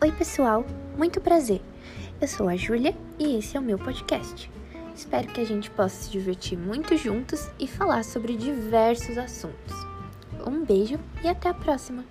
Oi, pessoal, muito prazer. Eu sou a Júlia e esse é o meu podcast. Espero que a gente possa se divertir muito juntos e falar sobre diversos assuntos. Um beijo e até a próxima!